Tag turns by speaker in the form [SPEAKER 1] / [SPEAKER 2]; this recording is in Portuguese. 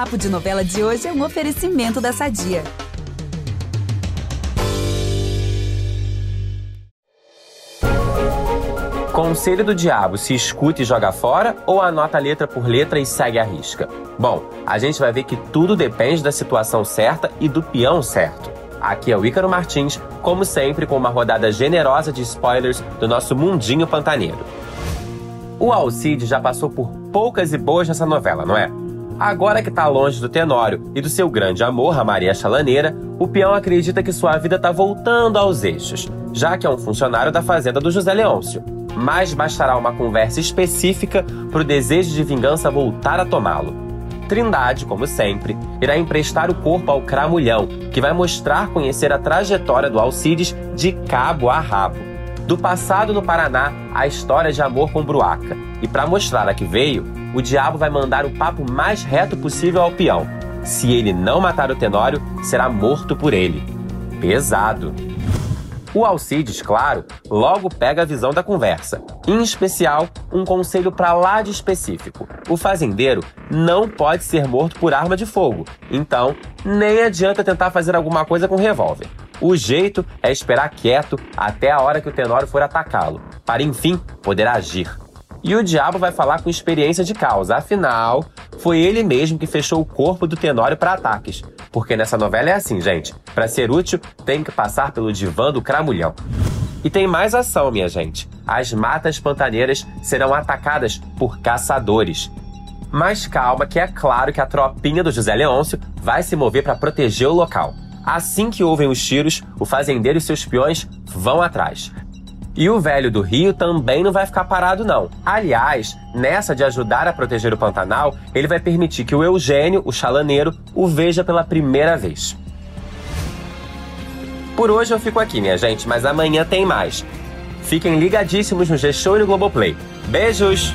[SPEAKER 1] Papo de Novela de hoje é um oferecimento da Sadia.
[SPEAKER 2] Conselho do Diabo se escuta e joga fora ou anota letra por letra e segue a risca? Bom, a gente vai ver que tudo depende da situação certa e do peão certo. Aqui é o Ícaro Martins, como sempre, com uma rodada generosa de spoilers do nosso mundinho pantaneiro. O Alcide já passou por poucas e boas nessa novela, não é? Agora que tá longe do Tenório e do seu grande amor, a Maria Chalaneira, o peão acredita que sua vida tá voltando aos eixos, já que é um funcionário da fazenda do José Leôncio. Mas bastará uma conversa específica para o desejo de vingança voltar a tomá-lo. Trindade, como sempre, irá emprestar o corpo ao Cramulhão, que vai mostrar conhecer a trajetória do Alcides de cabo a rabo. Do passado no Paraná, a história de amor com Bruaca. E para mostrar a que veio, o diabo vai mandar o papo mais reto possível ao peão. Se ele não matar o Tenório, será morto por ele. Pesado. O Alcides, claro, logo pega a visão da conversa. Em especial, um conselho para lá de específico. O fazendeiro não pode ser morto por arma de fogo, então nem adianta tentar fazer alguma coisa com revólver. O jeito é esperar quieto até a hora que o Tenório for atacá-lo, para enfim poder agir. E o diabo vai falar com experiência de causa, afinal, foi ele mesmo que fechou o corpo do Tenório para ataques. Porque nessa novela é assim, gente. Para ser útil, tem que passar pelo divã do cramulhão. E tem mais ação, minha gente. As matas pantaneiras serão atacadas por caçadores. Mas calma, que é claro que a tropinha do José Leôncio vai se mover para proteger o local. Assim que ouvem os tiros, o fazendeiro e seus peões vão atrás. E o velho do Rio também não vai ficar parado, não. Aliás, nessa de ajudar a proteger o Pantanal, ele vai permitir que o Eugênio, o chalaneiro, o veja pela primeira vez. Por hoje eu fico aqui, minha gente, mas amanhã tem mais. Fiquem ligadíssimos no G-Show e no Globoplay. Beijos!